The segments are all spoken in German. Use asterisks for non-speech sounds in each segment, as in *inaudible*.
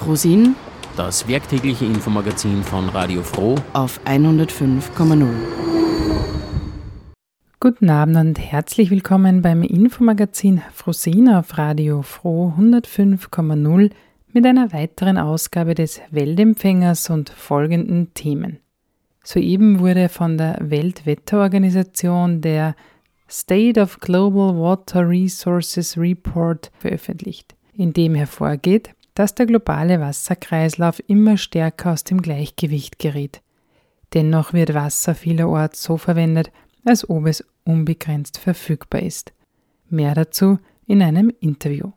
Frosin, das werktägliche Infomagazin von Radio Froh auf 105,0. Guten Abend und herzlich willkommen beim Infomagazin Frosin auf Radio Froh 105,0 mit einer weiteren Ausgabe des Weltempfängers und folgenden Themen. Soeben wurde von der Weltwetterorganisation der State of Global Water Resources Report veröffentlicht, in dem hervorgeht, dass der globale Wasserkreislauf immer stärker aus dem Gleichgewicht gerät. Dennoch wird Wasser vielerorts so verwendet, als ob es unbegrenzt verfügbar ist. Mehr dazu in einem Interview.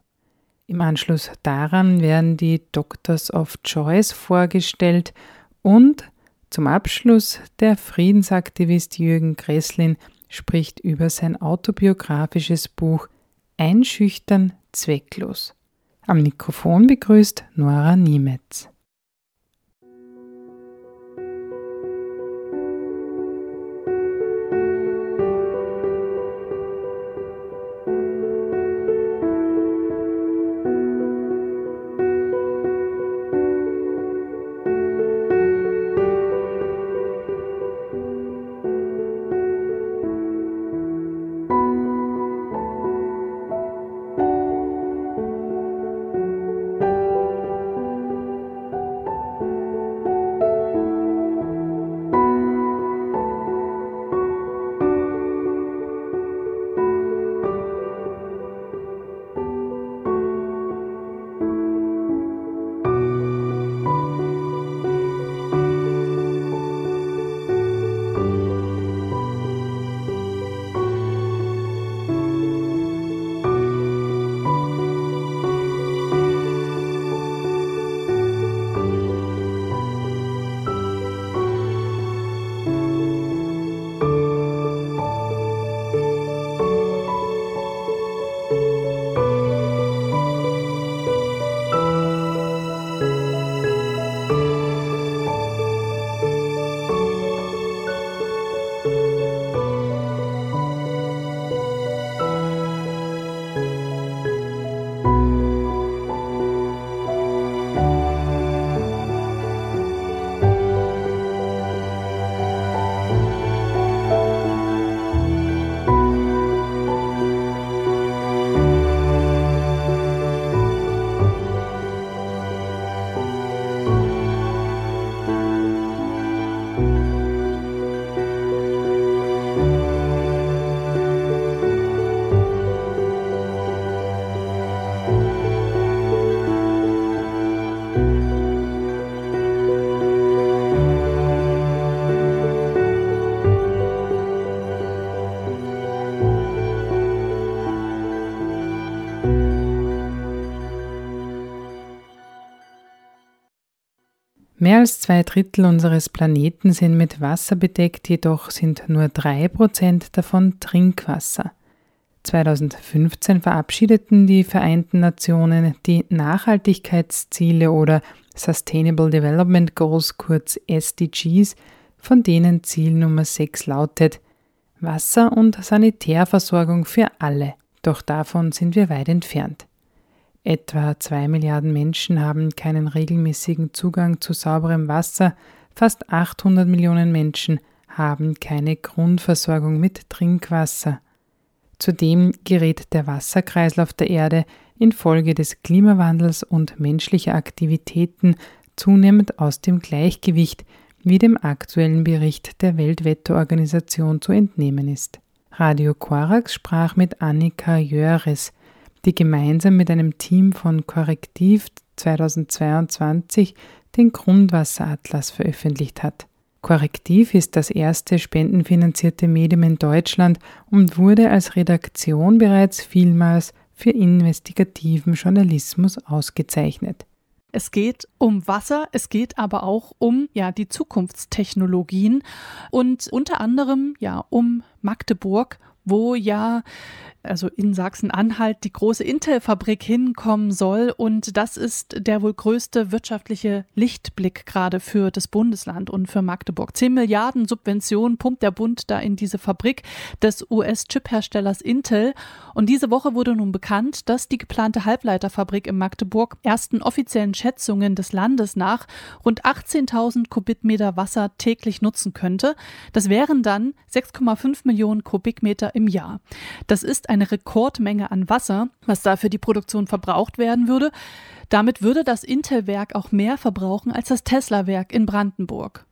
Im Anschluss daran werden die Doctors of Choice vorgestellt und zum Abschluss der Friedensaktivist Jürgen Gresslin spricht über sein autobiografisches Buch Einschüchtern zwecklos. Am Mikrofon begrüßt Nora Niemetz. Mehr als zwei Drittel unseres Planeten sind mit Wasser bedeckt, jedoch sind nur drei Prozent davon Trinkwasser. 2015 verabschiedeten die Vereinten Nationen die Nachhaltigkeitsziele oder Sustainable Development Goals kurz SDGs, von denen Ziel Nummer 6 lautet Wasser- und Sanitärversorgung für alle. Doch davon sind wir weit entfernt. Etwa zwei Milliarden Menschen haben keinen regelmäßigen Zugang zu sauberem Wasser, fast 800 Millionen Menschen haben keine Grundversorgung mit Trinkwasser. Zudem gerät der Wasserkreislauf der Erde infolge des Klimawandels und menschlicher Aktivitäten zunehmend aus dem Gleichgewicht, wie dem aktuellen Bericht der Weltwetterorganisation zu entnehmen ist. Radio Korax sprach mit Annika Jöres, die gemeinsam mit einem Team von Korrektiv 2022 den Grundwasseratlas veröffentlicht hat. Korrektiv ist das erste spendenfinanzierte Medium in Deutschland und wurde als Redaktion bereits vielmals für investigativen Journalismus ausgezeichnet. Es geht um Wasser, es geht aber auch um ja die Zukunftstechnologien und unter anderem ja um Magdeburg, wo ja also in Sachsen-Anhalt, die große Intel-Fabrik hinkommen soll. Und das ist der wohl größte wirtschaftliche Lichtblick gerade für das Bundesland und für Magdeburg. Zehn Milliarden Subventionen pumpt der Bund da in diese Fabrik des US-Chip-Herstellers Intel. Und diese Woche wurde nun bekannt, dass die geplante Halbleiterfabrik in Magdeburg ersten offiziellen Schätzungen des Landes nach rund 18.000 Kubikmeter Wasser täglich nutzen könnte. Das wären dann 6,5 Millionen Kubikmeter im Jahr. Das ist eine Rekordmenge an Wasser, was da für die Produktion verbraucht werden würde. Damit würde das Intel-Werk auch mehr verbrauchen als das Tesla-Werk in Brandenburg.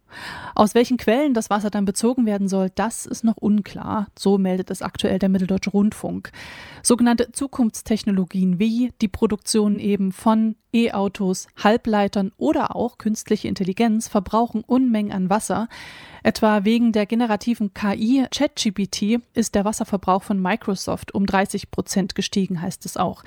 Aus welchen Quellen das Wasser dann bezogen werden soll, das ist noch unklar. So meldet es aktuell der Mitteldeutsche Rundfunk. Sogenannte Zukunftstechnologien wie die Produktion eben von E-Autos, Halbleitern oder auch künstliche Intelligenz verbrauchen Unmengen an Wasser. Etwa wegen der generativen KI ChatGPT ist der Wasserverbrauch von Microsoft um 30 Prozent gestiegen, heißt es auch.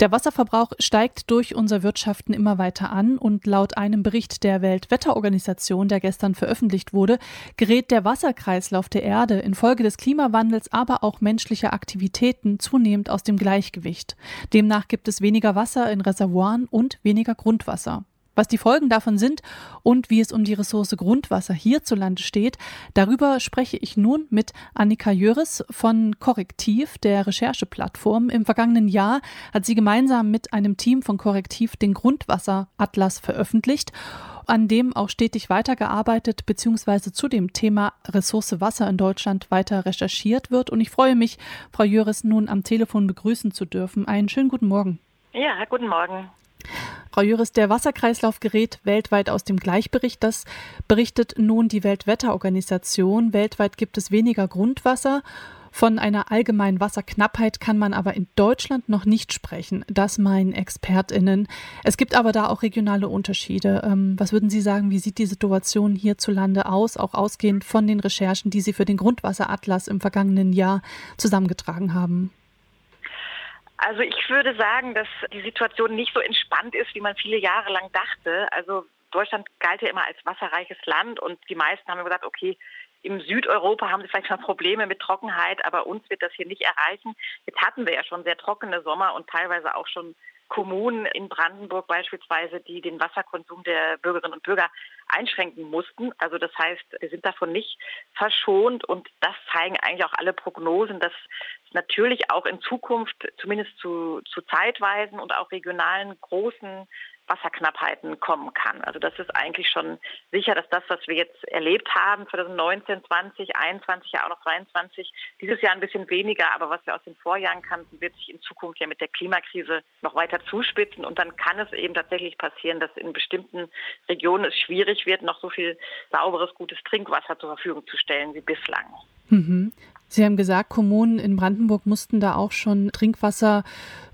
Der Wasserverbrauch steigt durch unser Wirtschaften immer weiter an und laut einem Bericht der Weltwetterorganisation, der gestern veröffentlicht wurde, gerät der Wasserkreislauf der Erde infolge des Klimawandels, aber auch menschlicher Aktivitäten zunehmend aus dem Gleichgewicht. Demnach gibt es weniger Wasser in Reservoiren und weniger Grundwasser. Was die Folgen davon sind und wie es um die Ressource Grundwasser hierzulande steht, darüber spreche ich nun mit Annika Jöris von Korrektiv, der Rechercheplattform. Im vergangenen Jahr hat sie gemeinsam mit einem Team von Korrektiv den Grundwasseratlas veröffentlicht an dem auch stetig weitergearbeitet bzw. zu dem Thema Ressource Wasser in Deutschland weiter recherchiert wird. Und ich freue mich, Frau Jöris nun am Telefon begrüßen zu dürfen. Einen schönen guten Morgen. Ja, guten Morgen. Frau Juris, der Wasserkreislauf gerät weltweit aus dem Gleichbericht. Das berichtet nun die Weltwetterorganisation. Weltweit gibt es weniger Grundwasser. Von einer allgemeinen Wasserknappheit kann man aber in Deutschland noch nicht sprechen. Das meinen ExpertInnen. Es gibt aber da auch regionale Unterschiede. Ähm, was würden Sie sagen, wie sieht die Situation hierzulande aus, auch ausgehend von den Recherchen, die Sie für den Grundwasseratlas im vergangenen Jahr zusammengetragen haben? Also ich würde sagen, dass die Situation nicht so entspannt ist, wie man viele Jahre lang dachte. Also Deutschland galt ja immer als wasserreiches Land und die meisten haben gesagt, okay, im Südeuropa haben sie vielleicht schon Probleme mit Trockenheit, aber uns wird das hier nicht erreichen. Jetzt hatten wir ja schon sehr trockene Sommer und teilweise auch schon Kommunen in Brandenburg beispielsweise, die den Wasserkonsum der Bürgerinnen und Bürger einschränken mussten. Also das heißt, wir sind davon nicht verschont und das zeigen eigentlich auch alle Prognosen, dass es natürlich auch in Zukunft zumindest zu, zu zeitweisen und auch regionalen großen Wasserknappheiten kommen kann. Also das ist eigentlich schon sicher, dass das, was wir jetzt erlebt haben, 2019, 20, 21, ja auch noch 22, dieses Jahr ein bisschen weniger, aber was wir aus den Vorjahren kannten, wird sich in Zukunft ja mit der Klimakrise noch weiter zuspitzen und dann kann es eben tatsächlich passieren, dass in bestimmten Regionen es schwierig wird, noch so viel sauberes, gutes Trinkwasser zur Verfügung zu stellen wie bislang. Mhm. Sie haben gesagt, Kommunen in Brandenburg mussten da auch schon Trinkwasser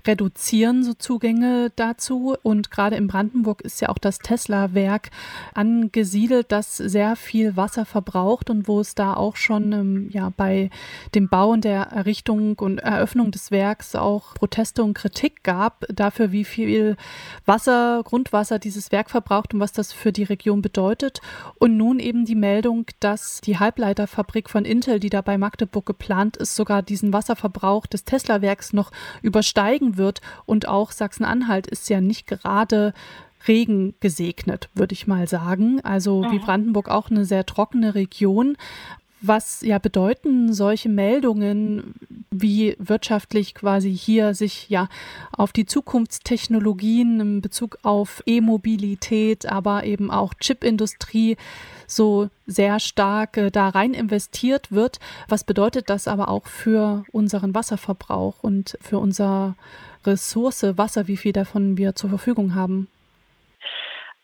reduzieren, so Zugänge dazu. Und gerade in Brandenburg ist ja auch das Tesla-Werk angesiedelt, das sehr viel Wasser verbraucht und wo es da auch schon ähm, ja, bei dem Bau und der Errichtung und Eröffnung des Werks auch Proteste und Kritik gab dafür, wie viel Wasser, Grundwasser dieses Werk verbraucht und was das für die Region bedeutet. Und nun eben die Meldung, dass die Halbleiterfabrik von Intel, die da bei Magdeburg geplant ist, sogar diesen Wasserverbrauch des Tesla-Werks noch übersteigen wird. Und auch Sachsen-Anhalt ist ja nicht gerade Regen gesegnet, würde ich mal sagen. Also wie mhm. Brandenburg auch eine sehr trockene Region. Was ja bedeuten solche Meldungen, wie wirtschaftlich quasi hier sich ja auf die Zukunftstechnologien in Bezug auf E-Mobilität, aber eben auch Chipindustrie so sehr stark äh, da rein investiert wird. Was bedeutet das aber auch für unseren Wasserverbrauch und für unsere Ressource Wasser, wie viel davon wir zur Verfügung haben?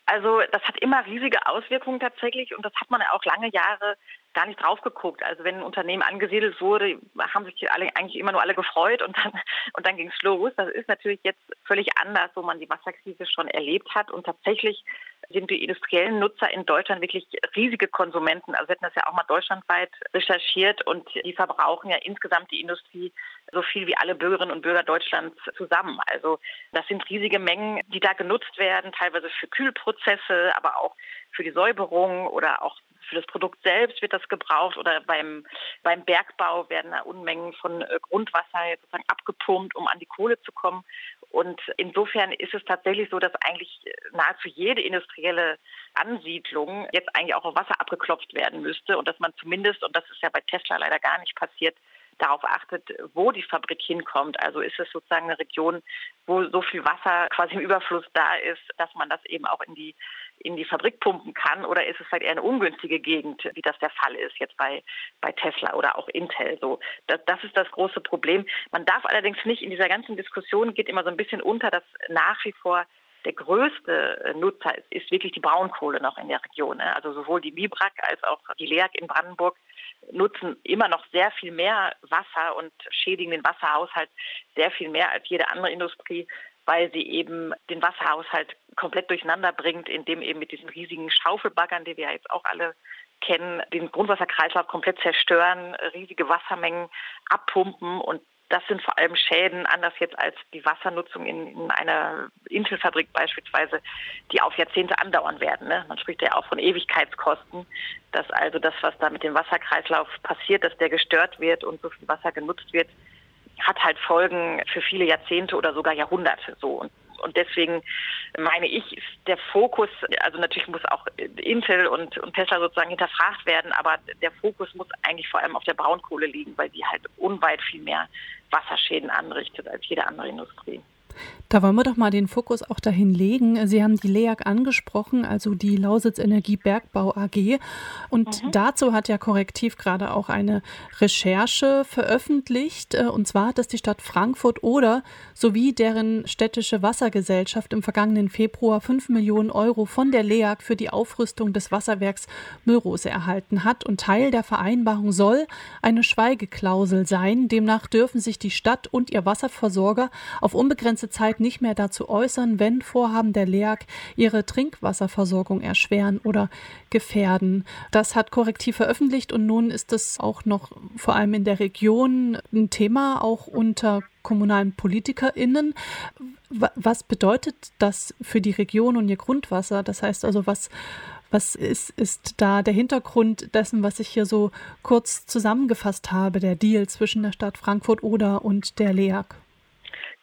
Also das hat immer riesige Auswirkungen tatsächlich und das hat man ja auch lange Jahre gar nicht drauf geguckt. Also wenn ein Unternehmen angesiedelt wurde, haben sich alle eigentlich immer nur alle gefreut und dann *laughs* und dann ging es los. Das ist natürlich jetzt völlig anders, wo man die Wasserkrise schon erlebt hat und tatsächlich sind die industriellen Nutzer in Deutschland wirklich riesige Konsumenten. Also wir hätten das ja auch mal deutschlandweit recherchiert und die verbrauchen ja insgesamt die Industrie so viel wie alle Bürgerinnen und Bürger Deutschlands zusammen. Also das sind riesige Mengen, die da genutzt werden, teilweise für Kühlprozesse, aber auch für die Säuberung oder auch für das Produkt selbst wird das gebraucht oder beim, beim Bergbau werden da Unmengen von äh, Grundwasser sozusagen abgepumpt, um an die Kohle zu kommen. Und insofern ist es tatsächlich so, dass eigentlich nahezu jede industrielle Ansiedlung jetzt eigentlich auch auf Wasser abgeklopft werden müsste und dass man zumindest, und das ist ja bei Tesla leider gar nicht passiert, darauf achtet, wo die Fabrik hinkommt. Also ist es sozusagen eine Region, wo so viel Wasser quasi im Überfluss da ist, dass man das eben auch in die in die Fabrik pumpen kann oder ist es halt eher eine ungünstige Gegend, wie das der Fall ist jetzt bei, bei Tesla oder auch Intel. So, das, das ist das große Problem. Man darf allerdings nicht in dieser ganzen Diskussion geht immer so ein bisschen unter, dass nach wie vor der größte äh, Nutzer ist, ist wirklich die Braunkohle noch in der Region. Ne? Also sowohl die Bibrack als auch die LEAG in Brandenburg nutzen immer noch sehr viel mehr Wasser und schädigen den Wasserhaushalt sehr viel mehr als jede andere Industrie weil sie eben den Wasserhaushalt komplett durcheinander bringt, indem eben mit diesen riesigen Schaufelbaggern, die wir ja jetzt auch alle kennen, den Grundwasserkreislauf komplett zerstören, riesige Wassermengen abpumpen und das sind vor allem Schäden, anders jetzt als die Wassernutzung in, in einer Inselfabrik beispielsweise, die auf Jahrzehnte andauern werden. Ne? Man spricht ja auch von Ewigkeitskosten, dass also das, was da mit dem Wasserkreislauf passiert, dass der gestört wird und so viel Wasser genutzt wird, hat halt Folgen für viele Jahrzehnte oder sogar Jahrhunderte so. Und, und deswegen meine ich, ist der Fokus, also natürlich muss auch Intel und, und Tesla sozusagen hinterfragt werden, aber der Fokus muss eigentlich vor allem auf der Braunkohle liegen, weil die halt unweit viel mehr Wasserschäden anrichtet als jede andere Industrie. Da wollen wir doch mal den Fokus auch dahin legen. Sie haben die LEAG angesprochen, also die Lausitz Energie Bergbau AG. Und mhm. dazu hat ja Korrektiv gerade auch eine Recherche veröffentlicht. Äh, und zwar hat das die Stadt Frankfurt oder sowie deren städtische Wassergesellschaft im vergangenen Februar 5 Millionen Euro von der LEAG für die Aufrüstung des Wasserwerks Müllrose erhalten hat. Und Teil der Vereinbarung soll eine Schweigeklausel sein. Demnach dürfen sich die Stadt und ihr Wasserversorger auf unbegrenzte Zeit nicht mehr dazu äußern, wenn Vorhaben der LEAG ihre Trinkwasserversorgung erschweren oder gefährden. Das hat Korrektiv veröffentlicht und nun ist es auch noch vor allem in der Region ein Thema, auch unter kommunalen PolitikerInnen. Was bedeutet das für die Region und ihr Grundwasser? Das heißt also, was, was ist, ist da der Hintergrund dessen, was ich hier so kurz zusammengefasst habe, der Deal zwischen der Stadt Frankfurt-Oder und der LEAG?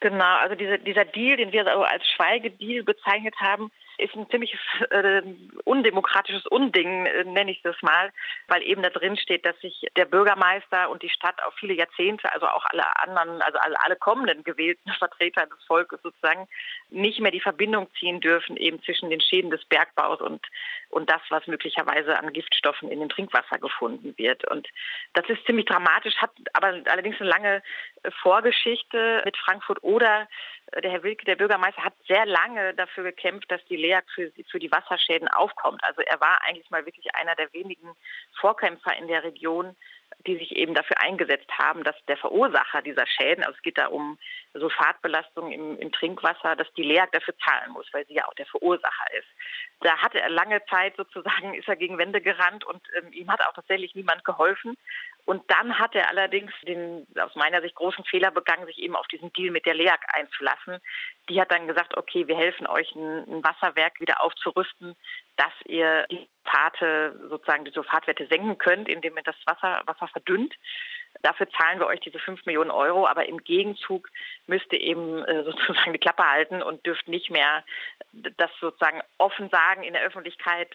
Genau, also diese, dieser Deal, den wir als Schweigedeal bezeichnet haben, ist ein ziemliches äh, undemokratisches Unding, äh, nenne ich das mal, weil eben da drin steht, dass sich der Bürgermeister und die Stadt auf viele Jahrzehnte, also auch alle anderen, also alle, alle kommenden gewählten *laughs* Vertreter des Volkes sozusagen, nicht mehr die Verbindung ziehen dürfen eben zwischen den Schäden des Bergbaus und, und das, was möglicherweise an Giftstoffen in dem Trinkwasser gefunden wird. Und das ist ziemlich dramatisch, hat aber allerdings eine lange Vorgeschichte mit Frankfurt oder der Herr Wilke, der Bürgermeister, hat sehr lange dafür gekämpft, dass die LEAG für, für die Wasserschäden aufkommt. Also er war eigentlich mal wirklich einer der wenigen Vorkämpfer in der Region, die sich eben dafür eingesetzt haben, dass der Verursacher dieser Schäden, also es geht da um Sulfatbelastung im, im Trinkwasser, dass die LEAG dafür zahlen muss, weil sie ja auch der Verursacher ist. Da hatte er lange Zeit sozusagen, ist er gegen Wände gerannt und ähm, ihm hat auch tatsächlich niemand geholfen. Und dann hat er allerdings den aus meiner Sicht großen Fehler begangen, sich eben auf diesen Deal mit der LEAG einzulassen. Die hat dann gesagt, okay, wir helfen euch, ein, Wasserwerk wieder aufzurüsten, dass ihr die Sulfate, sozusagen die Sulfatwerte senken könnt, indem ihr das Wasser, Wasser verdünnt. Dafür zahlen wir euch diese 5 Millionen Euro, aber im Gegenzug müsst ihr eben äh, *laughs* sozusagen die Klappe halten und dürft nicht mehr das sozusagen offen sagen in der Öffentlichkeit,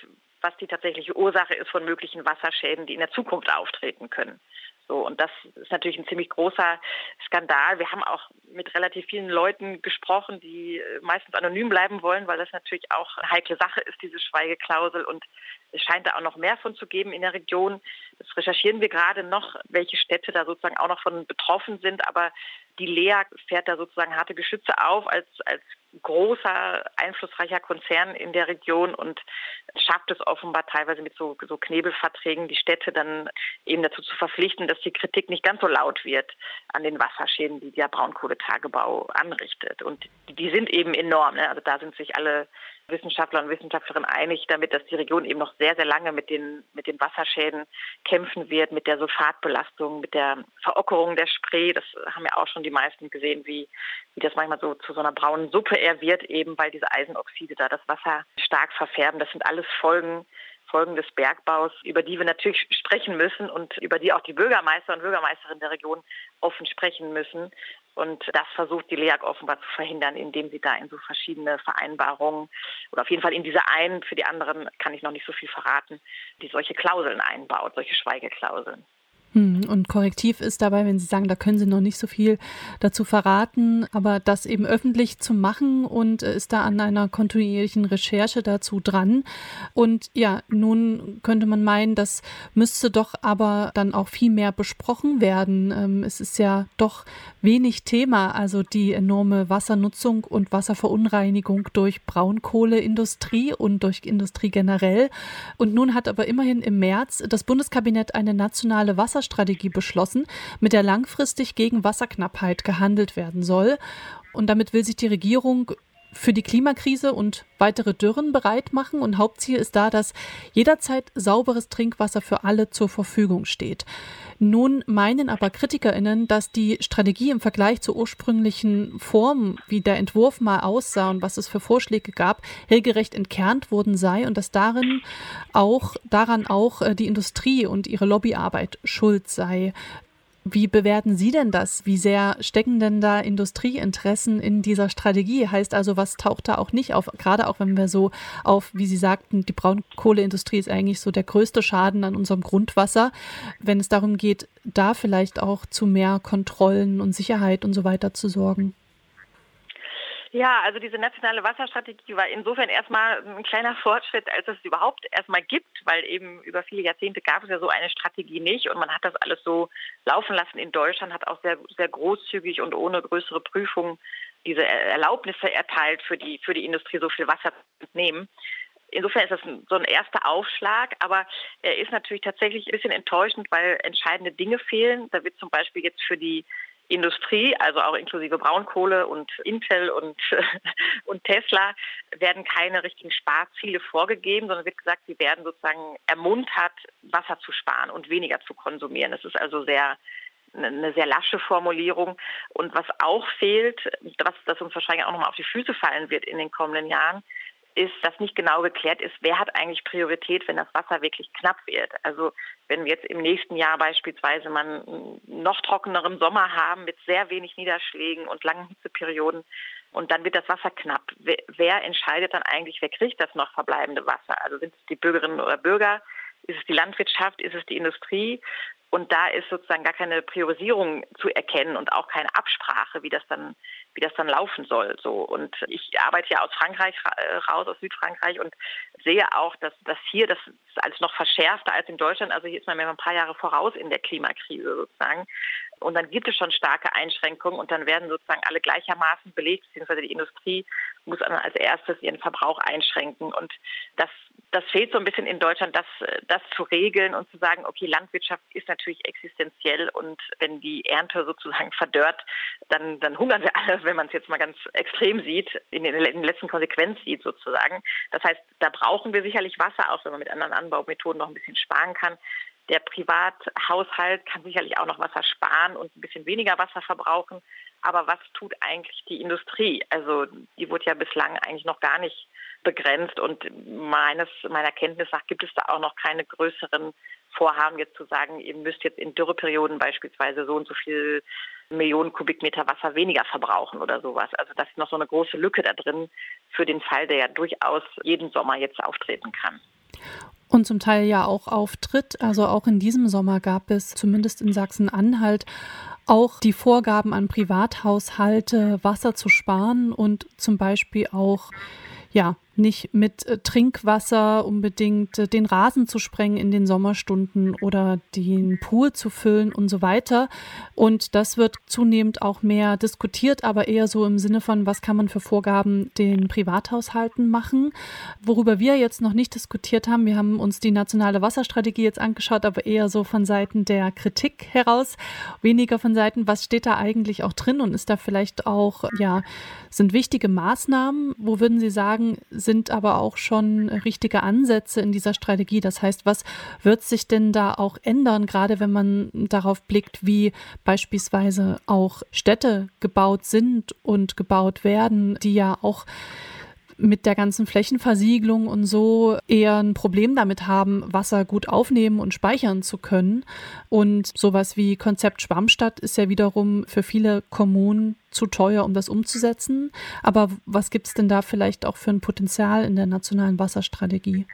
was die tatsächliche Ursache ist von möglichen Wasserschäden, die in der Zukunft auftreten können. So, und das ist natürlich ein ziemlich großer Skandal. Wir haben auch mit relativ vielen Leuten gesprochen, die äh, meistens anonym bleiben wollen, weil das natürlich auch eine heikle Sache ist, diese Schweigeklausel. Und es scheint da auch noch mehr von zu geben in der Region. Das recherchieren wir gerade noch, welche Städte da sozusagen auch noch von betroffen sind. Aber die LEA fährt da sozusagen harte Geschütze auf als, als großer, einflussreicher Konzern in der Region und schafft es offenbar teilweise mit so, so Knebelverträgen, die Städte dann eben dazu zu verpflichten, dass die Kritik nicht ganz so laut wird an den Wasserschäden, die der Braunkohletagebau anrichtet. Und die sind eben enorm. Ne? Also da sind sich alle Wissenschaftler und Wissenschaftlerinnen einig damit, dass die Region eben noch sehr, sehr lange mit den, mit den Wasserschäden kämpfen wird, mit der Sulfatbelastung, mit der Verockerung der Spree. Das haben ja auch schon die meisten gesehen, wie, wie das manchmal so zu so einer braunen Suppe eher wird, eben weil diese Eisenoxide da das Wasser stark verfärben. Das sind alles Folgen Folgen des Bergbaus, über die wir natürlich sprechen müssen und über die auch die Bürgermeister und Bürgermeisterinnen der Region offen sprechen müssen. Und das versucht die LEAG offenbar zu verhindern, indem sie da in so verschiedene Vereinbarungen oder auf jeden Fall in diese einen, für die anderen kann ich noch nicht so viel verraten, die solche Klauseln einbaut, solche Schweigeklauseln. Hm, und korrektiv ist dabei, wenn Sie sagen, da können Sie noch nicht so viel dazu verraten, aber das eben öffentlich zu machen und äh, ist da an einer kontinuierlichen Recherche dazu dran. Und ja, nun könnte man meinen, das müsste doch aber dann auch viel mehr besprochen werden. Ähm, es ist ja doch wenig Thema, also die enorme Wassernutzung und Wasserverunreinigung durch Braunkohleindustrie und durch Industrie generell. Und nun hat aber immerhin im März das Bundeskabinett eine nationale Wasser Wasserstrategie beschlossen, mit der langfristig gegen Wasserknappheit gehandelt werden soll. Und damit will sich die Regierung für die Klimakrise und weitere Dürren bereit machen. Und Hauptziel ist da, dass jederzeit sauberes Trinkwasser für alle zur Verfügung steht. Nun meinen aber KritikerInnen, dass die Strategie im Vergleich zur ursprünglichen Form, wie der Entwurf mal aussah und was es für Vorschläge gab, regelrecht entkernt worden sei und dass darin auch, daran auch äh, die Industrie und ihre Lobbyarbeit schuld sei. Wie bewerten Sie denn das? Wie sehr stecken denn da Industrieinteressen in dieser Strategie? Heißt also, was taucht da auch nicht auf? Gerade auch wenn wir so auf, wie Sie sagten, die Braunkohleindustrie ist eigentlich so der größte Schaden an unserem Grundwasser. Wenn es darum geht, da vielleicht auch zu mehr Kontrollen und Sicherheit und so weiter zu sorgen. Ja, also diese nationale Wasserstrategie war insofern erstmal ein kleiner Fortschritt, als es überhaupt erstmal gibt, weil eben über viele Jahrzehnte gab es ja so eine Strategie nicht und man hat das alles so laufen lassen in Deutschland, hat auch sehr, sehr großzügig und ohne größere Prüfung diese Erlaubnisse erteilt für die, für die Industrie, so viel Wasser zu entnehmen. Insofern ist das so ein erster Aufschlag, aber er ist natürlich tatsächlich ein bisschen enttäuschend, weil entscheidende Dinge fehlen. Da wird zum Beispiel jetzt für die Industrie, also auch inklusive Braunkohle und Intel und, *laughs* und Tesla, werden keine richtigen Sparziele vorgegeben, sondern wird gesagt, sie werden sozusagen ermuntert, Wasser zu sparen und weniger zu konsumieren. Das ist also sehr eine sehr lasche Formulierung. Und was auch fehlt, was das uns wahrscheinlich auch nochmal auf die Füße fallen wird in den kommenden Jahren, ist, dass nicht genau geklärt ist, wer hat eigentlich Priorität, wenn das Wasser wirklich knapp wird. Also wenn wir jetzt im nächsten Jahr beispielsweise mal einen noch trockeneren Sommer haben mit sehr wenig Niederschlägen und langen Hitzeperioden und dann wird das Wasser knapp. Wer entscheidet dann eigentlich, wer kriegt das noch verbleibende Wasser? Also sind es die Bürgerinnen oder Bürger? Ist es die Landwirtschaft? Ist es die Industrie? Und da ist sozusagen gar keine Priorisierung zu erkennen und auch keine Absprache, wie das dann, wie das dann laufen soll. So. Und ich arbeite ja aus Frankreich äh, raus, aus Südfrankreich und sehe auch, dass, dass hier das ist alles noch verschärfter als in Deutschland. Also hier ist man mehr ein paar Jahre voraus in der Klimakrise sozusagen. Und dann gibt es schon starke Einschränkungen und dann werden sozusagen alle gleichermaßen belegt, beziehungsweise die Industrie muss dann als erstes ihren Verbrauch einschränken. Und das, das fehlt so ein bisschen in Deutschland, das, das zu regeln und zu sagen, okay, Landwirtschaft ist natürlich existenziell und wenn die Ernte sozusagen verdörrt, dann, dann hungern wir alle, wenn man es jetzt mal ganz extrem sieht, in, den, in der letzten Konsequenz sieht sozusagen. Das heißt, da brauchen wir sicherlich Wasser, auch wenn man mit anderen Anbaumethoden noch ein bisschen sparen kann. Der Privathaushalt kann sicherlich auch noch Wasser sparen und ein bisschen weniger Wasser verbrauchen. Aber was tut eigentlich die Industrie? Also die wurde ja bislang eigentlich noch gar nicht begrenzt und meines, meiner Kenntnis nach gibt es da auch noch keine größeren Vorhaben, jetzt zu sagen, ihr müsst jetzt in Dürreperioden beispielsweise so und so viel Millionen Kubikmeter Wasser weniger verbrauchen oder sowas. Also das ist noch so eine große Lücke da drin für den Fall, der ja durchaus jeden Sommer jetzt auftreten kann und zum Teil ja auch auftritt. Also auch in diesem Sommer gab es zumindest in Sachsen-Anhalt auch die Vorgaben an Privathaushalte, Wasser zu sparen und zum Beispiel auch ja, nicht mit äh, Trinkwasser unbedingt äh, den Rasen zu sprengen in den Sommerstunden oder den Pool zu füllen und so weiter. Und das wird zunehmend auch mehr diskutiert, aber eher so im Sinne von, was kann man für Vorgaben den Privathaushalten machen. Worüber wir jetzt noch nicht diskutiert haben, wir haben uns die nationale Wasserstrategie jetzt angeschaut, aber eher so von Seiten der Kritik heraus, weniger von Seiten, was steht da eigentlich auch drin und ist da vielleicht auch, ja, sind wichtige Maßnahmen, wo würden Sie sagen, sind aber auch schon richtige Ansätze in dieser Strategie. Das heißt, was wird sich denn da auch ändern, gerade wenn man darauf blickt, wie beispielsweise auch Städte gebaut sind und gebaut werden, die ja auch mit der ganzen Flächenversiegelung und so eher ein Problem damit haben, Wasser gut aufnehmen und speichern zu können. Und sowas wie Konzept Schwammstadt ist ja wiederum für viele Kommunen zu teuer, um das umzusetzen. Aber was gibt es denn da vielleicht auch für ein Potenzial in der nationalen Wasserstrategie?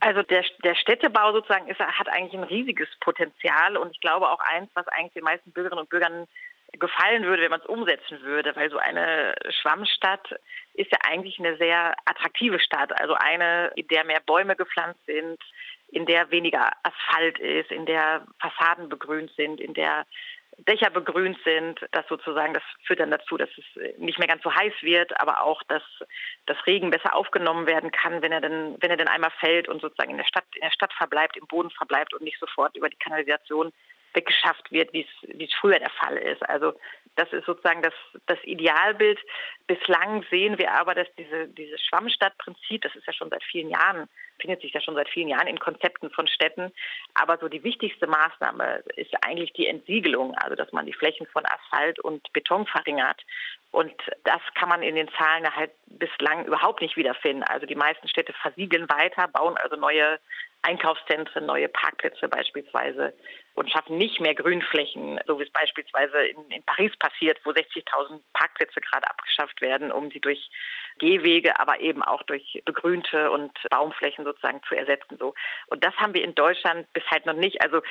Also der, der Städtebau sozusagen ist, hat eigentlich ein riesiges Potenzial und ich glaube auch eins, was eigentlich den meisten Bürgerinnen und Bürgern gefallen würde, wenn man es umsetzen würde, weil so eine Schwammstadt ist ja eigentlich eine sehr attraktive Stadt, also eine, in der mehr Bäume gepflanzt sind, in der weniger Asphalt ist, in der Fassaden begrünt sind, in der Dächer begrünt sind, das sozusagen, das führt dann dazu, dass es nicht mehr ganz so heiß wird, aber auch, dass das Regen besser aufgenommen werden kann, wenn er denn, wenn er denn einmal fällt und sozusagen in der Stadt, in der Stadt verbleibt, im Boden verbleibt und nicht sofort über die Kanalisation weggeschafft wird, wie es, wie es früher der Fall ist. Also das ist sozusagen das, das Idealbild. Bislang sehen wir aber, dass diese, dieses Schwammstadtprinzip, das ist ja schon seit vielen Jahren, findet sich ja schon seit vielen Jahren in Konzepten von Städten. Aber so die wichtigste Maßnahme ist eigentlich die Entsiegelung, also dass man die Flächen von Asphalt und Beton verringert. Und das kann man in den Zahlen halt bislang überhaupt nicht wiederfinden. Also die meisten Städte versiegeln weiter, bauen also neue Einkaufszentren, neue Parkplätze beispielsweise und schaffen nicht mehr Grünflächen, so wie es beispielsweise in, in Paris passiert, wo 60.000 Parkplätze gerade abgeschafft werden, um sie durch Gehwege, aber eben auch durch begrünte und Baumflächen sozusagen zu ersetzen. So. Und das haben wir in Deutschland bis halt noch nicht. Also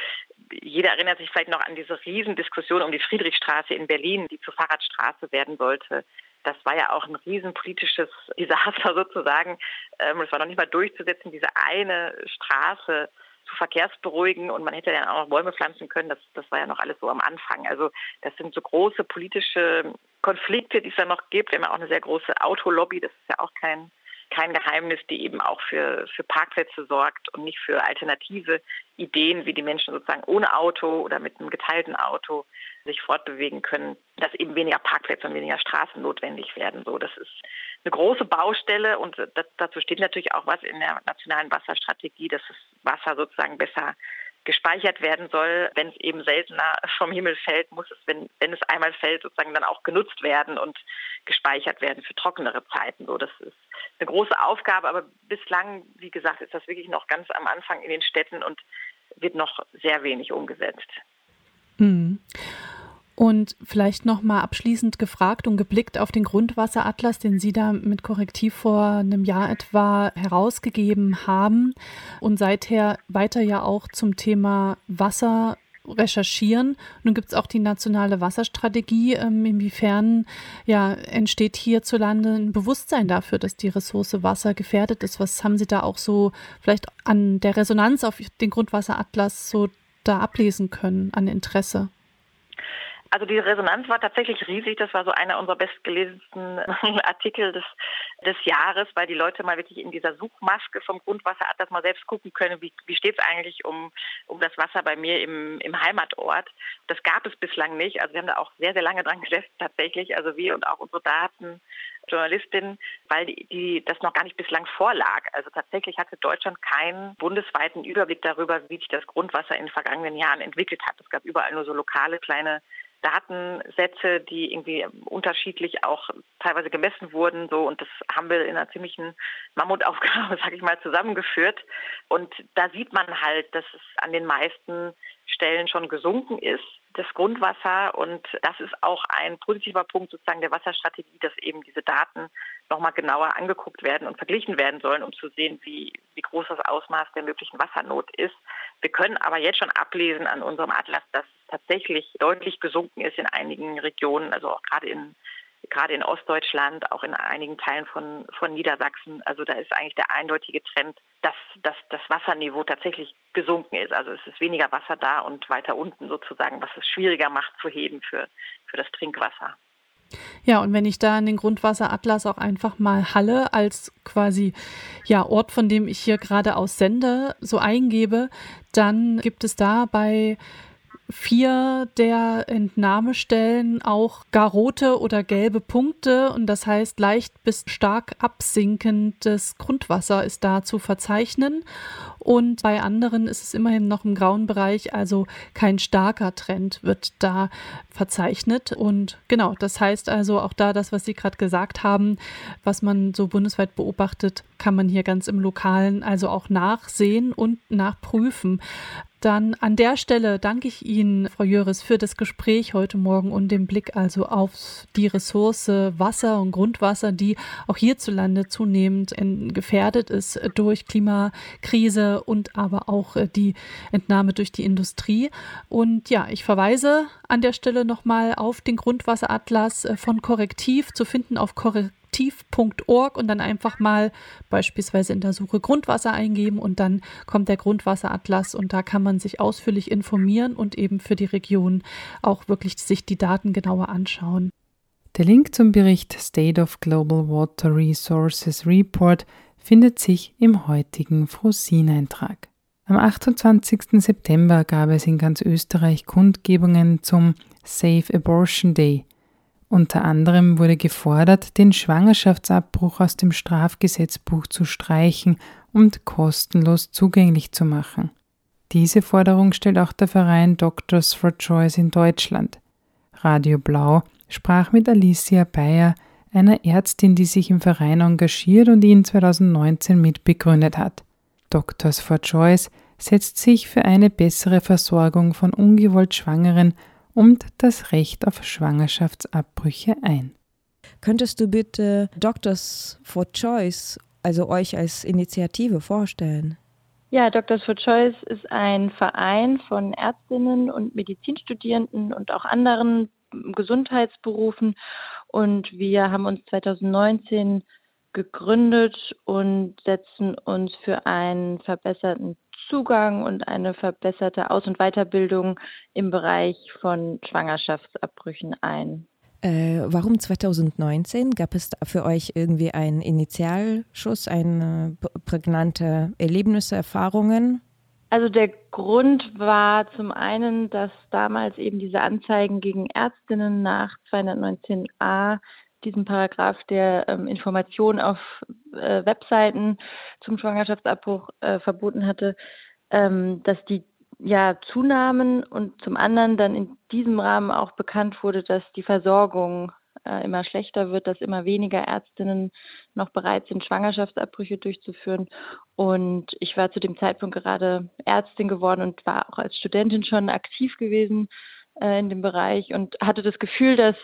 jeder erinnert sich vielleicht noch an diese Riesendiskussion um die Friedrichstraße in Berlin, die zur Fahrradstraße werden sollte. Das war ja auch ein riesenpolitisches Desaster *laughs* sozusagen. Ähm, es war noch nicht mal durchzusetzen, diese eine Straße zu verkehrsberuhigen und man hätte dann auch noch Bäume pflanzen können. Das, das war ja noch alles so am Anfang. Also das sind so große politische Konflikte, die es da noch gibt. Wir haben ja auch eine sehr große Autolobby. Das ist ja auch kein kein Geheimnis, die eben auch für, für Parkplätze sorgt und nicht für alternative Ideen, wie die Menschen sozusagen ohne Auto oder mit einem geteilten Auto sich fortbewegen können, dass eben weniger Parkplätze und weniger Straßen notwendig werden. So, das ist eine große Baustelle und das, dazu steht natürlich auch was in der nationalen Wasserstrategie, dass das Wasser sozusagen besser gespeichert werden soll. Wenn es eben seltener vom Himmel fällt, muss es, wenn, wenn es einmal fällt, sozusagen dann auch genutzt werden und gespeichert werden für trockenere Zeiten. So, das ist eine große Aufgabe, aber bislang, wie gesagt, ist das wirklich noch ganz am Anfang in den Städten und wird noch sehr wenig umgesetzt. Mhm. Und vielleicht noch mal abschließend gefragt und geblickt auf den Grundwasseratlas, den Sie da mit Korrektiv vor einem Jahr etwa herausgegeben haben und seither weiter ja auch zum Thema Wasser recherchieren. Nun gibt es auch die nationale Wasserstrategie. Ähm, inwiefern ja, entsteht hierzulande ein Bewusstsein dafür, dass die Ressource Wasser gefährdet ist? Was haben Sie da auch so vielleicht an der Resonanz auf den Grundwasseratlas so da ablesen können, an Interesse? Also die Resonanz war tatsächlich riesig. Das war so einer unserer bestgelesensten *laughs* Artikel des, des Jahres, weil die Leute mal wirklich in dieser Suchmaske vom Grundwasseratlas mal selbst gucken können, wie, wie steht es eigentlich um, um das Wasser bei mir im, im Heimatort. Das gab es bislang nicht. Also wir haben da auch sehr, sehr lange dran gesessen tatsächlich. Also wir und auch unsere Daten. Journalistin, weil die, die, das noch gar nicht bislang vorlag. Also tatsächlich hatte Deutschland keinen bundesweiten Überblick darüber, wie sich das Grundwasser in den vergangenen Jahren entwickelt hat. Es gab überall nur so lokale kleine Datensätze, die irgendwie unterschiedlich auch teilweise gemessen wurden, so und das haben wir in einer ziemlichen Mammutaufgabe, *laughs* sage ich mal, zusammengeführt. Und da sieht man halt, dass es an den meisten Stellen schon gesunken ist, das Grundwasser. Und das ist auch ein positiver Punkt sozusagen der Wasserstrategie, dass eben diese Daten nochmal genauer angeguckt werden und verglichen werden sollen, um zu sehen, wie, wie groß das Ausmaß der möglichen Wassernot ist. Wir können aber jetzt schon ablesen an unserem Atlas, dass tatsächlich deutlich gesunken ist in einigen Regionen, also auch gerade in gerade in Ostdeutschland, auch in einigen Teilen von, von Niedersachsen. Also da ist eigentlich der eindeutige Trend, dass, dass das Wasserniveau tatsächlich gesunken ist. Also es ist weniger Wasser da und weiter unten sozusagen, was es schwieriger macht zu heben für, für das Trinkwasser. Ja, und wenn ich da in den Grundwasseratlas auch einfach mal Halle als quasi ja, Ort, von dem ich hier gerade aus sende, so eingebe, dann gibt es da bei vier der Entnahmestellen auch gar rote oder gelbe Punkte. Und das heißt leicht bis stark absinkendes Grundwasser ist da zu verzeichnen. Und bei anderen ist es immerhin noch im grauen Bereich, also kein starker Trend wird da verzeichnet. Und genau, das heißt also auch da das, was Sie gerade gesagt haben, was man so bundesweit beobachtet, kann man hier ganz im Lokalen also auch nachsehen und nachprüfen. Dann an der Stelle danke ich Ihnen, Frau Jöris, für das Gespräch heute Morgen und den Blick also auf die Ressource Wasser und Grundwasser, die auch hierzulande zunehmend gefährdet ist durch Klimakrise und aber auch die Entnahme durch die Industrie. Und ja, ich verweise an der Stelle nochmal auf den Grundwasseratlas von Korrektiv zu finden auf korrektiv aktiv.org und dann einfach mal beispielsweise in der Suche Grundwasser eingeben und dann kommt der Grundwasseratlas und da kann man sich ausführlich informieren und eben für die Region auch wirklich sich die Daten genauer anschauen. Der Link zum Bericht State of Global Water Resources Report findet sich im heutigen Frosin-Eintrag. Am 28. September gab es in ganz Österreich Kundgebungen zum Safe Abortion Day – unter anderem wurde gefordert, den Schwangerschaftsabbruch aus dem Strafgesetzbuch zu streichen und kostenlos zugänglich zu machen. Diese Forderung stellt auch der Verein Doctors for Choice in Deutschland. Radio Blau sprach mit Alicia Bayer, einer Ärztin, die sich im Verein engagiert und ihn 2019 mitbegründet hat. Doctors for Choice setzt sich für eine bessere Versorgung von ungewollt Schwangeren und das Recht auf Schwangerschaftsabbrüche ein. Könntest du bitte Doctors for Choice, also euch als Initiative vorstellen? Ja, Doctors for Choice ist ein Verein von Ärztinnen und Medizinstudierenden und auch anderen Gesundheitsberufen. Und wir haben uns 2019 gegründet und setzen uns für einen verbesserten Zugang und eine verbesserte Aus- und Weiterbildung im Bereich von Schwangerschaftsabbrüchen ein. Äh, warum 2019? Gab es für euch irgendwie einen Initialschuss, eine prägnante Erlebnisse, Erfahrungen? Also der Grund war zum einen, dass damals eben diese Anzeigen gegen Ärztinnen nach 219a diesen Paragraph der ähm, Information auf äh, Webseiten zum Schwangerschaftsabbruch äh, verboten hatte, ähm, dass die ja zunahmen und zum anderen dann in diesem Rahmen auch bekannt wurde, dass die Versorgung äh, immer schlechter wird, dass immer weniger Ärztinnen noch bereit sind, Schwangerschaftsabbrüche durchzuführen. Und ich war zu dem Zeitpunkt gerade Ärztin geworden und war auch als Studentin schon aktiv gewesen äh, in dem Bereich und hatte das Gefühl, dass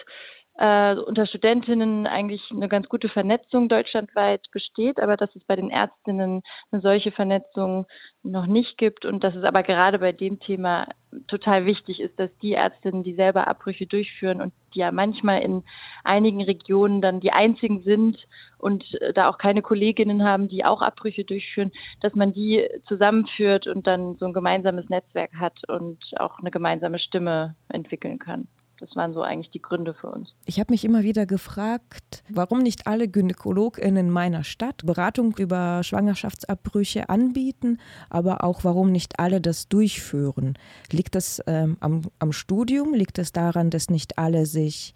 äh, unter Studentinnen eigentlich eine ganz gute Vernetzung deutschlandweit besteht, aber dass es bei den Ärztinnen eine solche Vernetzung noch nicht gibt und dass es aber gerade bei dem Thema total wichtig ist, dass die Ärztinnen, die selber Abbrüche durchführen und die ja manchmal in einigen Regionen dann die einzigen sind und äh, da auch keine Kolleginnen haben, die auch Abbrüche durchführen, dass man die zusammenführt und dann so ein gemeinsames Netzwerk hat und auch eine gemeinsame Stimme entwickeln kann. Das waren so eigentlich die Gründe für uns. Ich habe mich immer wieder gefragt, warum nicht alle GynäkologInnen meiner Stadt Beratung über Schwangerschaftsabbrüche anbieten, aber auch warum nicht alle das durchführen. Liegt das ähm, am, am Studium? Liegt es das daran, dass nicht alle sich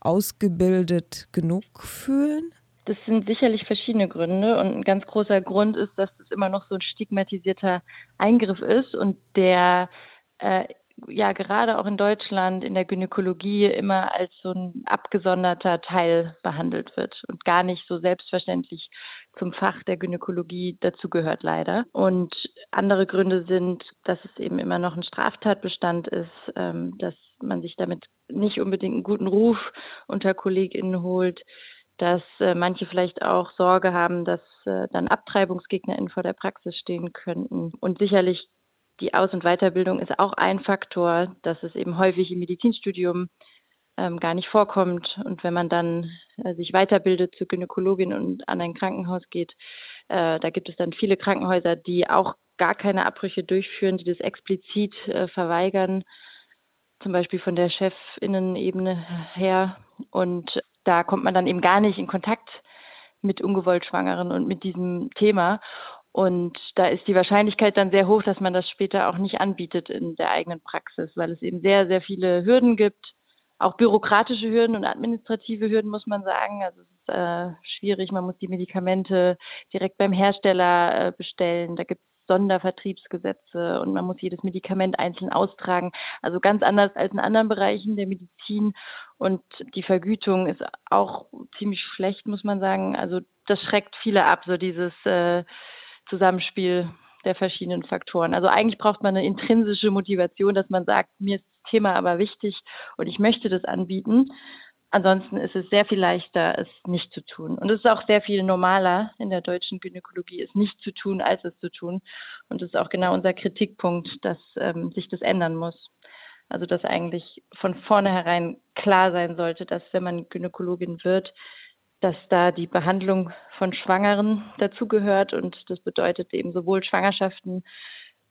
ausgebildet genug fühlen? Das sind sicherlich verschiedene Gründe und ein ganz großer Grund ist, dass das immer noch so ein stigmatisierter Eingriff ist und der äh, ja gerade auch in Deutschland in der Gynäkologie immer als so ein abgesonderter Teil behandelt wird und gar nicht so selbstverständlich zum Fach der Gynäkologie dazugehört leider. Und andere Gründe sind, dass es eben immer noch ein Straftatbestand ist, ähm, dass man sich damit nicht unbedingt einen guten Ruf unter KollegInnen holt, dass äh, manche vielleicht auch Sorge haben, dass äh, dann AbtreibungsgegnerInnen vor der Praxis stehen könnten. Und sicherlich die Aus- und Weiterbildung ist auch ein Faktor, dass es eben häufig im Medizinstudium ähm, gar nicht vorkommt. Und wenn man dann äh, sich weiterbildet zur Gynäkologin und an ein Krankenhaus geht, äh, da gibt es dann viele Krankenhäuser, die auch gar keine Abbrüche durchführen, die das explizit äh, verweigern, zum Beispiel von der Chefinnenebene her. Und da kommt man dann eben gar nicht in Kontakt mit ungewollt Schwangeren und mit diesem Thema. Und da ist die Wahrscheinlichkeit dann sehr hoch, dass man das später auch nicht anbietet in der eigenen Praxis, weil es eben sehr, sehr viele Hürden gibt, auch bürokratische Hürden und administrative Hürden, muss man sagen. Also es ist äh, schwierig, man muss die Medikamente direkt beim Hersteller äh, bestellen. Da gibt es Sondervertriebsgesetze und man muss jedes Medikament einzeln austragen. Also ganz anders als in anderen Bereichen der Medizin. Und die Vergütung ist auch ziemlich schlecht, muss man sagen. Also das schreckt viele ab, so dieses äh, Zusammenspiel der verschiedenen Faktoren. Also eigentlich braucht man eine intrinsische Motivation, dass man sagt, mir ist das Thema aber wichtig und ich möchte das anbieten. Ansonsten ist es sehr viel leichter, es nicht zu tun. Und es ist auch sehr viel normaler in der deutschen Gynäkologie, es nicht zu tun, als es zu tun. Und es ist auch genau unser Kritikpunkt, dass ähm, sich das ändern muss. Also dass eigentlich von vornherein klar sein sollte, dass wenn man Gynäkologin wird, dass da die Behandlung von Schwangeren dazugehört. Und das bedeutet eben sowohl Schwangerschaften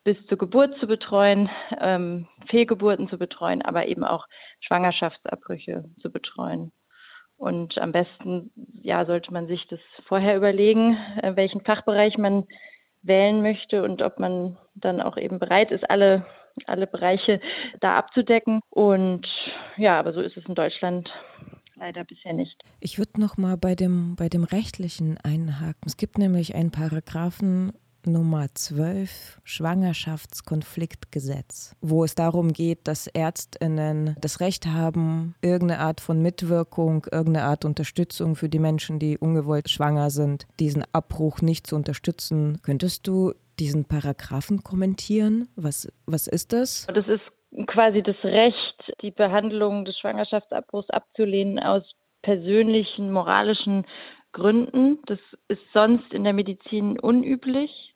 bis zur Geburt zu betreuen, ähm, Fehlgeburten zu betreuen, aber eben auch Schwangerschaftsabbrüche zu betreuen. Und am besten ja, sollte man sich das vorher überlegen, äh, welchen Fachbereich man wählen möchte und ob man dann auch eben bereit ist, alle, alle Bereiche da abzudecken. Und ja, aber so ist es in Deutschland leider bisher nicht. Ich würde noch mal bei dem, bei dem rechtlichen einhaken. Es gibt nämlich einen Paragraphen Nummer 12 Schwangerschaftskonfliktgesetz, wo es darum geht, dass Ärztinnen das Recht haben, irgendeine Art von Mitwirkung, irgendeine Art Unterstützung für die Menschen, die ungewollt schwanger sind, diesen Abbruch nicht zu unterstützen. Könntest du diesen Paragraphen kommentieren? Was, was ist das? Das ist quasi das Recht, die Behandlung des Schwangerschaftsabbruchs abzulehnen aus persönlichen, moralischen Gründen. Das ist sonst in der Medizin unüblich.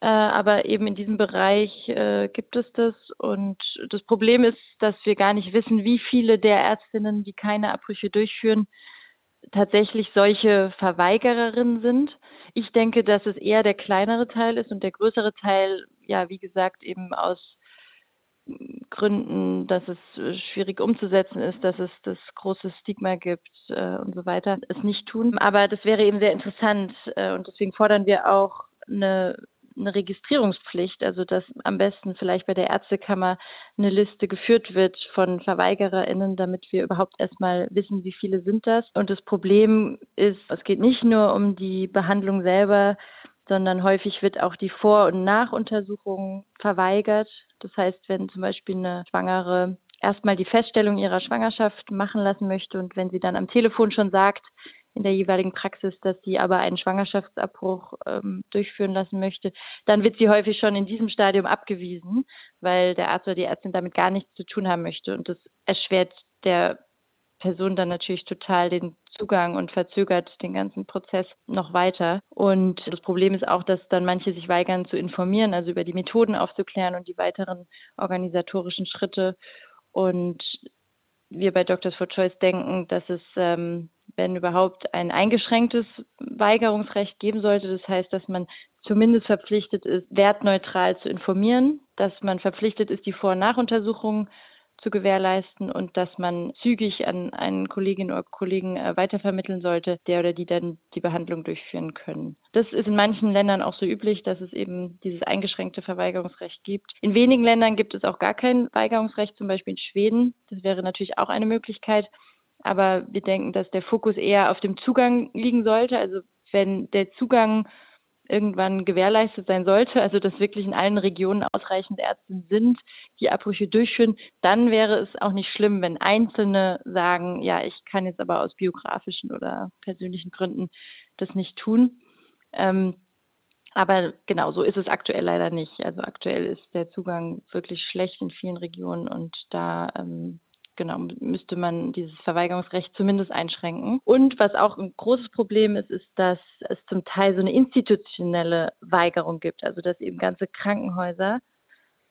Äh, aber eben in diesem Bereich äh, gibt es das. Und das Problem ist, dass wir gar nicht wissen, wie viele der Ärztinnen, die keine Abbrüche durchführen, tatsächlich solche Verweigererinnen sind. Ich denke, dass es eher der kleinere Teil ist und der größere Teil, ja, wie gesagt, eben aus Gründen, dass es äh, schwierig umzusetzen ist, dass es das große Stigma gibt äh, und so weiter, es nicht tun. Aber das wäre eben sehr interessant äh, und deswegen fordern wir auch eine, eine Registrierungspflicht, also dass am besten vielleicht bei der Ärztekammer eine Liste geführt wird von VerweigererInnen, damit wir überhaupt erstmal wissen, wie viele sind das. Und das Problem ist, es geht nicht nur um die Behandlung selber, sondern häufig wird auch die Vor- und Nachuntersuchung verweigert. Das heißt, wenn zum Beispiel eine Schwangere erstmal die Feststellung ihrer Schwangerschaft machen lassen möchte und wenn sie dann am Telefon schon sagt, in der jeweiligen Praxis, dass sie aber einen Schwangerschaftsabbruch ähm, durchführen lassen möchte, dann wird sie häufig schon in diesem Stadium abgewiesen, weil der Arzt oder die Ärztin damit gar nichts zu tun haben möchte. Und das erschwert der Person dann natürlich total den Zugang und verzögert den ganzen Prozess noch weiter. Und das Problem ist auch, dass dann manche sich weigern zu informieren, also über die Methoden aufzuklären und die weiteren organisatorischen Schritte. Und wir bei Doctors for Choice denken, dass es, ähm, wenn überhaupt, ein eingeschränktes Weigerungsrecht geben sollte. Das heißt, dass man zumindest verpflichtet ist, wertneutral zu informieren, dass man verpflichtet ist, die Vor- und Nachuntersuchungen zu gewährleisten und dass man zügig an einen Kollegin oder Kollegen äh, weitervermitteln sollte, der oder die dann die Behandlung durchführen können. Das ist in manchen Ländern auch so üblich, dass es eben dieses eingeschränkte Verweigerungsrecht gibt. In wenigen Ländern gibt es auch gar kein Weigerungsrecht, zum Beispiel in Schweden. Das wäre natürlich auch eine Möglichkeit. Aber wir denken, dass der Fokus eher auf dem Zugang liegen sollte. Also wenn der Zugang irgendwann gewährleistet sein sollte, also dass wirklich in allen Regionen ausreichend Ärzte sind, die Abbrüche durchführen, dann wäre es auch nicht schlimm, wenn Einzelne sagen, ja, ich kann jetzt aber aus biografischen oder persönlichen Gründen das nicht tun. Ähm, aber genau, so ist es aktuell leider nicht. Also aktuell ist der Zugang wirklich schlecht in vielen Regionen und da ähm, genau, müsste man dieses Verweigerungsrecht zumindest einschränken. Und was auch ein großes Problem ist, ist, dass es zum Teil so eine institutionelle Weigerung gibt. Also dass eben ganze Krankenhäuser,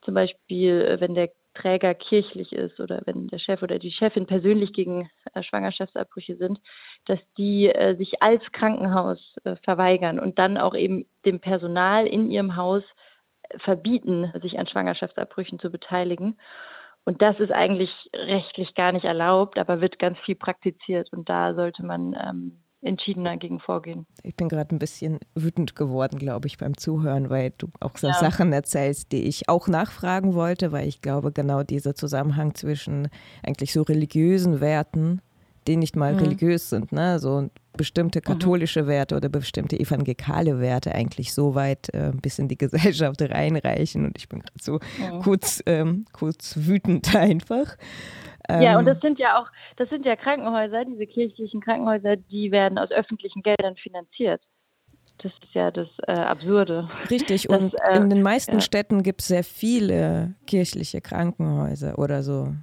zum Beispiel wenn der Träger kirchlich ist oder wenn der Chef oder die Chefin persönlich gegen äh, Schwangerschaftsabbrüche sind, dass die äh, sich als Krankenhaus äh, verweigern und dann auch eben dem Personal in ihrem Haus äh, verbieten, sich an Schwangerschaftsabbrüchen zu beteiligen. Und das ist eigentlich rechtlich gar nicht erlaubt, aber wird ganz viel praktiziert. Und da sollte man ähm, entschiedener gegen vorgehen. Ich bin gerade ein bisschen wütend geworden, glaube ich, beim Zuhören, weil du auch so ja. Sachen erzählst, die ich auch nachfragen wollte, weil ich glaube, genau dieser Zusammenhang zwischen eigentlich so religiösen Werten, die nicht mal mhm. religiös sind, ne, so bestimmte mhm. katholische. Werte oder bestimmte evangelikale Werte eigentlich so weit äh, bis in die Gesellschaft reinreichen. Und ich bin gerade so mhm. kurz, ähm, kurz wütend einfach. Ja, und ähm, das sind ja auch, das sind ja Krankenhäuser, diese kirchlichen Krankenhäuser, die werden aus öffentlichen Geldern finanziert. Das ist ja das äh, Absurde. Richtig, und äh, in den meisten ja. Städten gibt es sehr viele kirchliche Krankenhäuser oder so.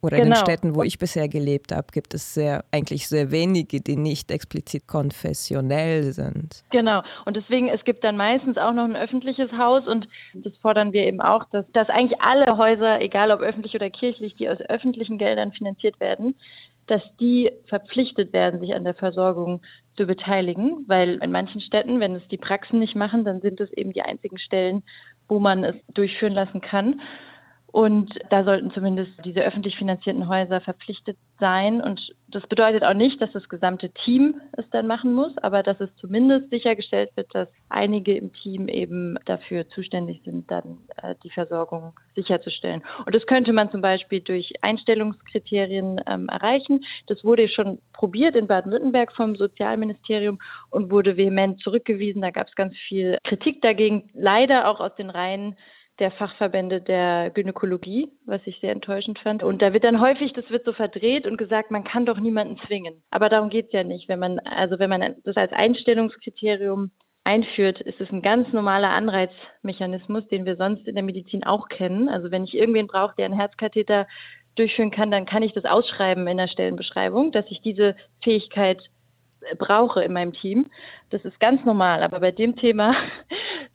Oder genau. in den genau. Städten, wo ich bisher gelebt habe, gibt es sehr, eigentlich sehr wenige, die nicht explizit konfessionell sind. Genau. Und deswegen, es gibt dann meistens auch noch ein öffentliches Haus und das fordern wir eben auch, dass, dass eigentlich alle Häuser, egal ob öffentlich oder kirchlich, die aus öffentlichen Geldern finanziert werden, dass die verpflichtet werden, sich an der Versorgung zu beteiligen, weil in manchen Städten, wenn es die Praxen nicht machen, dann sind es eben die einzigen Stellen, wo man es durchführen lassen kann. Und da sollten zumindest diese öffentlich finanzierten Häuser verpflichtet sein. Und das bedeutet auch nicht, dass das gesamte Team es dann machen muss, aber dass es zumindest sichergestellt wird, dass einige im Team eben dafür zuständig sind, dann äh, die Versorgung sicherzustellen. Und das könnte man zum Beispiel durch Einstellungskriterien ähm, erreichen. Das wurde schon probiert in Baden-Württemberg vom Sozialministerium und wurde vehement zurückgewiesen. Da gab es ganz viel Kritik dagegen, leider auch aus den Reihen der Fachverbände der Gynäkologie, was ich sehr enttäuschend fand. Und da wird dann häufig, das wird so verdreht und gesagt, man kann doch niemanden zwingen. Aber darum geht es ja nicht. Wenn man, also wenn man das als Einstellungskriterium einführt, ist es ein ganz normaler Anreizmechanismus, den wir sonst in der Medizin auch kennen. Also wenn ich irgendwen brauche, der einen Herzkatheter durchführen kann, dann kann ich das ausschreiben in der Stellenbeschreibung, dass ich diese Fähigkeit brauche in meinem Team. Das ist ganz normal, aber bei dem Thema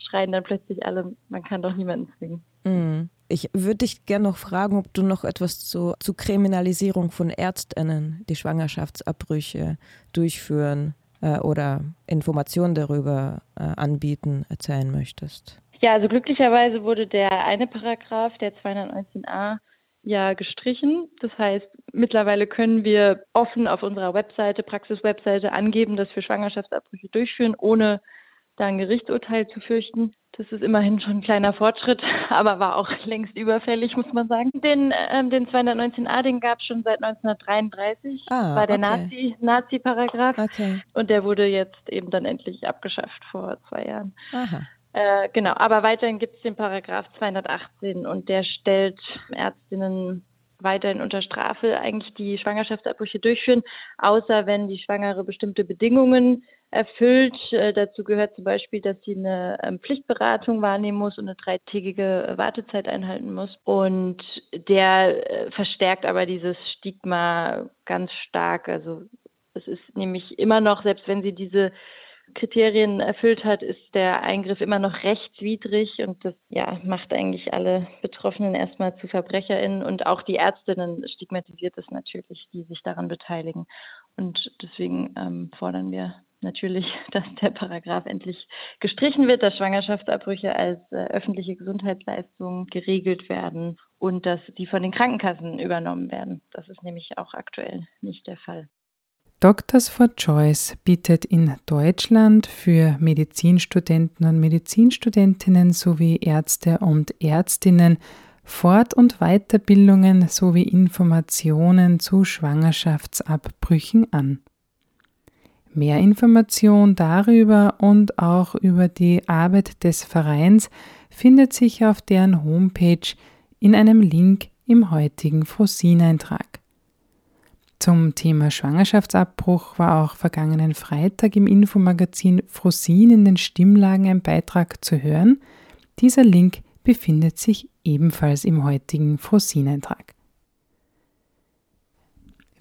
schreien dann plötzlich alle, man kann doch niemanden zwingen. Mhm. Ich würde dich gerne noch fragen, ob du noch etwas zu, zu Kriminalisierung von Ärztinnen, die Schwangerschaftsabbrüche durchführen äh, oder Informationen darüber äh, anbieten, erzählen möchtest. Ja, also glücklicherweise wurde der eine Paragraph, der 219a, ja gestrichen. Das heißt, mittlerweile können wir offen auf unserer Webseite, Praxis-Webseite angeben, dass wir Schwangerschaftsabbrüche durchführen, ohne da ein Gerichtsurteil zu fürchten. Das ist immerhin schon ein kleiner Fortschritt, *laughs* aber war auch *laughs* längst überfällig, muss man sagen. Den, äh, den 219a, den gab es schon seit 1933, ah, war der okay. Nazi-Paragraph Nazi okay. und der wurde jetzt eben dann endlich abgeschafft vor zwei Jahren. Aha. Äh, genau, aber weiterhin gibt es den Paragraph 218 und der stellt Ärztinnen weiterhin unter Strafe eigentlich die Schwangerschaftsabbrüche durchführen, außer wenn die Schwangere bestimmte Bedingungen erfüllt. Äh, dazu gehört zum Beispiel, dass sie eine ähm, Pflichtberatung wahrnehmen muss und eine dreitägige Wartezeit einhalten muss. Und der äh, verstärkt aber dieses Stigma ganz stark. Also es ist nämlich immer noch, selbst wenn sie diese Kriterien erfüllt hat, ist der Eingriff immer noch rechtswidrig und das ja, macht eigentlich alle Betroffenen erstmal zu VerbrecherInnen und auch die Ärztinnen stigmatisiert es natürlich, die sich daran beteiligen. Und deswegen ähm, fordern wir natürlich, *laughs* dass der Paragraph endlich gestrichen wird, dass Schwangerschaftsabbrüche als äh, öffentliche Gesundheitsleistung geregelt werden und dass die von den Krankenkassen übernommen werden. Das ist nämlich auch aktuell nicht der Fall. Doctors for Choice bietet in Deutschland für Medizinstudenten und Medizinstudentinnen sowie Ärzte und Ärztinnen Fort- und Weiterbildungen sowie Informationen zu Schwangerschaftsabbrüchen an. Mehr Information darüber und auch über die Arbeit des Vereins findet sich auf deren Homepage in einem Link im heutigen Frosin-Eintrag. Zum Thema Schwangerschaftsabbruch war auch vergangenen Freitag im Infomagazin Frosin in den Stimmlagen ein Beitrag zu hören. Dieser Link befindet sich ebenfalls im heutigen Frosin-Eintrag.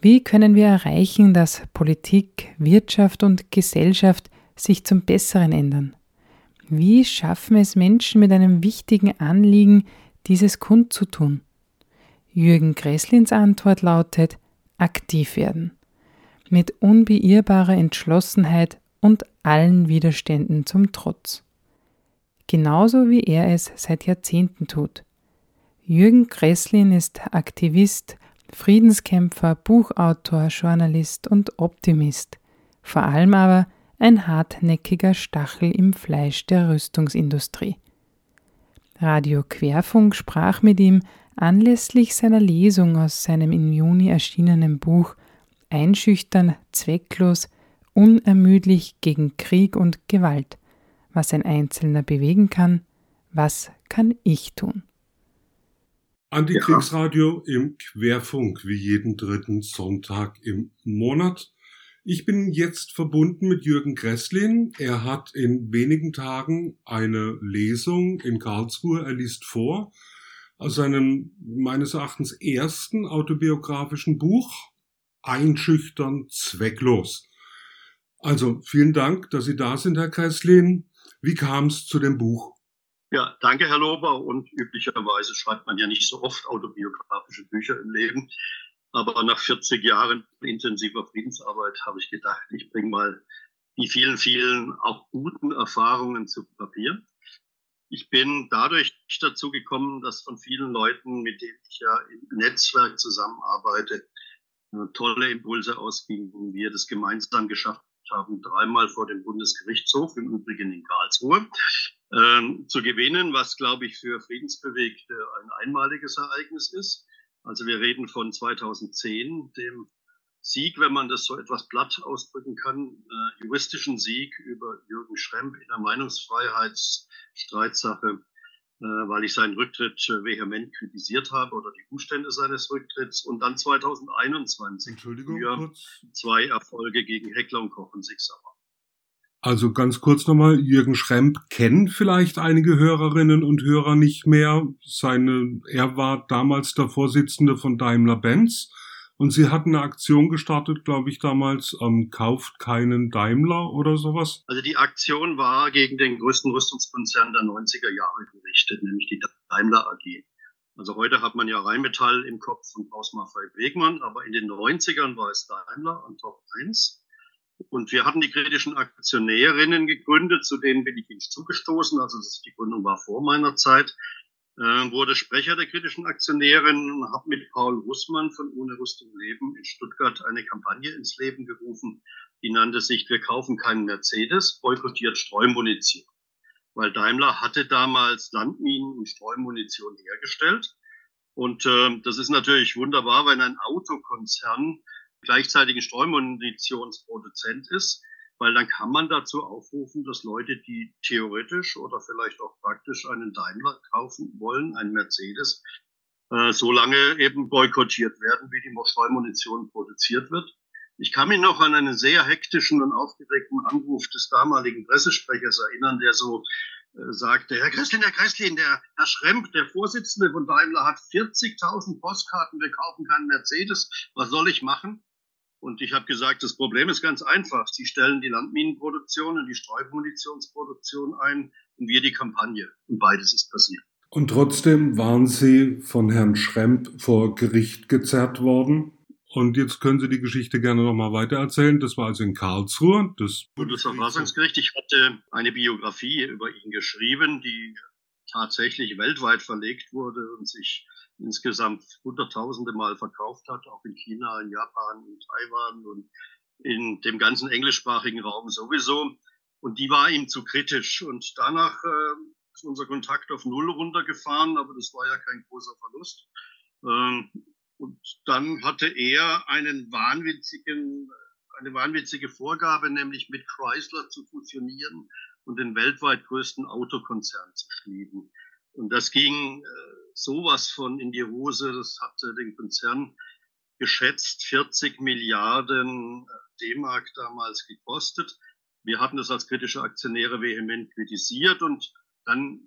Wie können wir erreichen, dass Politik, Wirtschaft und Gesellschaft sich zum Besseren ändern? Wie schaffen es Menschen mit einem wichtigen Anliegen, dieses kundzutun? Jürgen Gresslins Antwort lautet, aktiv werden. Mit unbeirrbarer Entschlossenheit und allen Widerständen zum Trotz. Genauso wie er es seit Jahrzehnten tut. Jürgen Gresslin ist Aktivist, Friedenskämpfer, Buchautor, Journalist und Optimist. vor allem aber ein hartnäckiger Stachel im Fleisch der Rüstungsindustrie. Radio Querfunk sprach mit ihm anlässlich seiner Lesung aus seinem im Juni erschienenen Buch Einschüchtern, zwecklos, unermüdlich gegen Krieg und Gewalt. Was ein Einzelner bewegen kann, was kann ich tun? Antikriegsradio im Querfunk, wie jeden dritten Sonntag im Monat. Ich bin jetzt verbunden mit Jürgen Gresslin. Er hat in wenigen Tagen eine Lesung in Karlsruhe. Er liest vor aus seinem meines Erachtens ersten autobiografischen Buch Einschüchtern zwecklos. Also vielen Dank, dass Sie da sind, Herr Gresslin. Wie kam es zu dem Buch? Ja, danke, Herr Lober. Und üblicherweise schreibt man ja nicht so oft autobiografische Bücher im Leben. Aber nach 40 Jahren intensiver Friedensarbeit habe ich gedacht, ich bringe mal die vielen, vielen auch guten Erfahrungen zu Papier. Ich bin dadurch dazu gekommen, dass von vielen Leuten, mit denen ich ja im Netzwerk zusammenarbeite, tolle Impulse ausgingen, wir das gemeinsam geschafft haben, dreimal vor dem Bundesgerichtshof, im Übrigen in Karlsruhe, ähm, zu gewinnen, was, glaube ich, für Friedensbewegte ein einmaliges Ereignis ist. Also wir reden von 2010, dem Sieg, wenn man das so etwas platt ausdrücken kann, äh, juristischen Sieg über Jürgen Schremp in der Meinungsfreiheitsstreitsache äh, weil ich seinen Rücktritt äh, vehement kritisiert habe oder die Umstände seines Rücktritts. Und dann 2021 Entschuldigung, kurz. zwei Erfolge gegen Heckler und Koch und Sixer. Also ganz kurz nochmal, Jürgen Schremp kennen vielleicht einige Hörerinnen und Hörer nicht mehr. Seine, er war damals der Vorsitzende von Daimler-Benz und sie hatten eine Aktion gestartet, glaube ich, damals, ähm, kauft keinen Daimler oder sowas. Also die Aktion war gegen den größten Rüstungskonzern der 90er Jahre gerichtet, nämlich die Daimler AG. Also heute hat man ja Rheinmetall im Kopf und Hausmacher Wegmann, aber in den 90ern war es Daimler an Top 1. Und wir hatten die kritischen Aktionärinnen gegründet, zu denen bin ich nicht zugestoßen. Also die Gründung war vor meiner Zeit wurde Sprecher der kritischen Aktionärin und habe mit Paul Russmann von Ohne Rüstung Leben in Stuttgart eine Kampagne ins Leben gerufen, die nannte sich Wir kaufen keinen Mercedes, boykottiert Streumunition. Weil Daimler hatte damals Landminen und Streumunition hergestellt. Und äh, das ist natürlich wunderbar, wenn ein Autokonzern gleichzeitig ein Streumunitionsproduzent ist weil dann kann man dazu aufrufen, dass Leute, die theoretisch oder vielleicht auch praktisch einen Daimler kaufen wollen, einen Mercedes, äh, so lange eben boykottiert werden, wie die Streumunition produziert wird. Ich kann mich noch an einen sehr hektischen und aufgeregten Anruf des damaligen Pressesprechers erinnern, der so äh, sagte, Herr Kresslin, Herr Kresslin, der Herr Schremp, der Vorsitzende von Daimler, hat 40.000 Postkarten, wir kaufen keinen Mercedes, was soll ich machen? Und ich habe gesagt, das Problem ist ganz einfach. Sie stellen die Landminenproduktion und die Streubmunitionsproduktion ein und wir die Kampagne. Und beides ist passiert. Und trotzdem waren Sie von Herrn Schremp vor Gericht gezerrt worden. Und jetzt können Sie die Geschichte gerne nochmal weitererzählen. Das war also in Karlsruhe. Das Bundesverfassungsgericht. Ich hatte eine Biografie über ihn geschrieben, die tatsächlich weltweit verlegt wurde und sich insgesamt hunderttausende Mal verkauft hat, auch in China, in Japan, in Taiwan und in dem ganzen englischsprachigen Raum sowieso. Und die war ihm zu kritisch. Und danach äh, ist unser Kontakt auf Null runtergefahren, aber das war ja kein großer Verlust. Ähm, und dann hatte er einen wahnwitzigen, eine wahnwitzige Vorgabe, nämlich mit Chrysler zu fusionieren und den weltweit größten Autokonzern zu schmieden. Und das ging äh, sowas von in die Hose. Das hatte den Konzern geschätzt 40 Milliarden äh, D-Mark damals gekostet. Wir hatten das als kritische Aktionäre vehement kritisiert und dann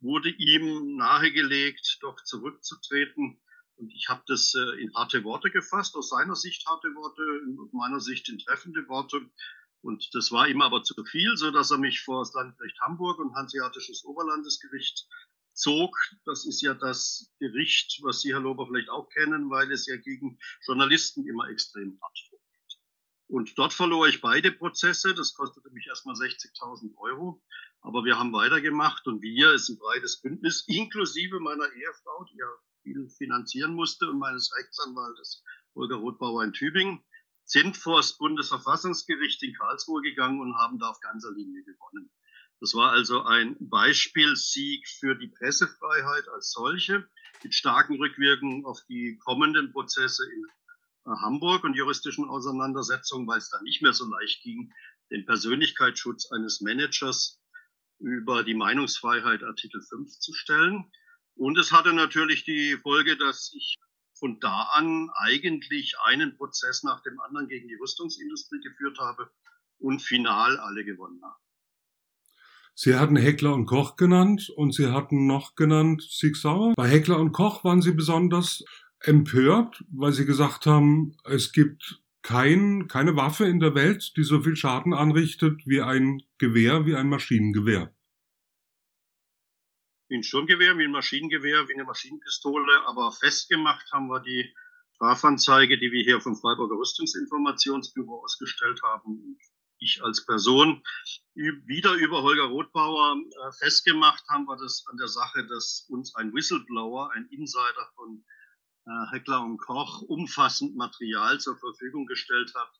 wurde ihm nahegelegt, doch zurückzutreten. Und ich habe das äh, in harte Worte gefasst, aus seiner Sicht harte Worte, aus meiner Sicht in treffende Worte. Und das war ihm aber zu viel, so dass er mich vor das Landgericht Hamburg und Hanseatisches Oberlandesgericht zog. Das ist ja das Gericht, was Sie, Herr Lober, vielleicht auch kennen, weil es ja gegen Journalisten immer extrem hart vorgeht. Und dort verlor ich beide Prozesse. Das kostete mich erstmal 60.000 Euro. Aber wir haben weitergemacht und wir ist ein breites Bündnis, inklusive meiner Ehefrau, die ja viel finanzieren musste und meines Rechtsanwaltes Holger Rothbauer in Tübingen. sind vor das Bundesverfassungsgericht in Karlsruhe gegangen und haben da auf ganzer Linie gewonnen. Das war also ein Beispielsieg für die Pressefreiheit als solche, mit starken Rückwirkungen auf die kommenden Prozesse in äh, Hamburg und juristischen Auseinandersetzungen, weil es dann nicht mehr so leicht ging, den Persönlichkeitsschutz eines Managers über die Meinungsfreiheit Artikel 5 zu stellen. Und es hatte natürlich die Folge, dass ich von da an eigentlich einen Prozess nach dem anderen gegen die Rüstungsindustrie geführt habe und final alle gewonnen habe. Sie hatten Heckler und Koch genannt und Sie hatten noch genannt Sig Sauer. Bei Heckler und Koch waren Sie besonders empört, weil Sie gesagt haben, es gibt kein, keine Waffe in der Welt, die so viel Schaden anrichtet wie ein Gewehr, wie ein Maschinengewehr. Wie ein Sturmgewehr, wie ein Maschinengewehr, wie eine Maschinenpistole, aber festgemacht haben wir die Strafanzeige, die wir hier vom Freiburger Rüstungsinformationsbüro ausgestellt haben, ich als Person wieder über Holger Rothbauer äh, festgemacht haben wir das an der Sache, dass uns ein Whistleblower, ein Insider von äh, Heckler und Koch umfassend Material zur Verfügung gestellt hat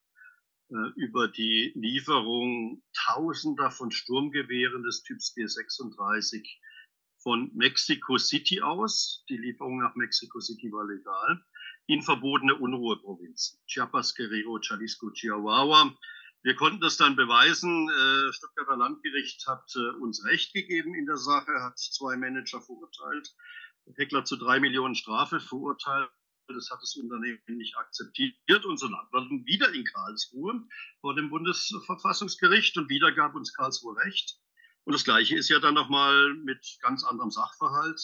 äh, über die Lieferung Tausender von Sturmgewehren des Typs G36 von Mexico City aus. Die Lieferung nach Mexico City war legal in verbotene Unruheprovinzen. Chiapas, Guerrero, Jalisco, Chihuahua, wir konnten das dann beweisen. Äh, Stuttgarter Landgericht hat äh, uns Recht gegeben in der Sache, hat zwei Manager verurteilt, Heckler zu drei Millionen Strafe verurteilt. Das hat das Unternehmen nicht akzeptiert und so landen wieder in Karlsruhe vor dem Bundesverfassungsgericht und wieder gab uns Karlsruhe Recht. Und das Gleiche ist ja dann nochmal mit ganz anderem Sachverhalt.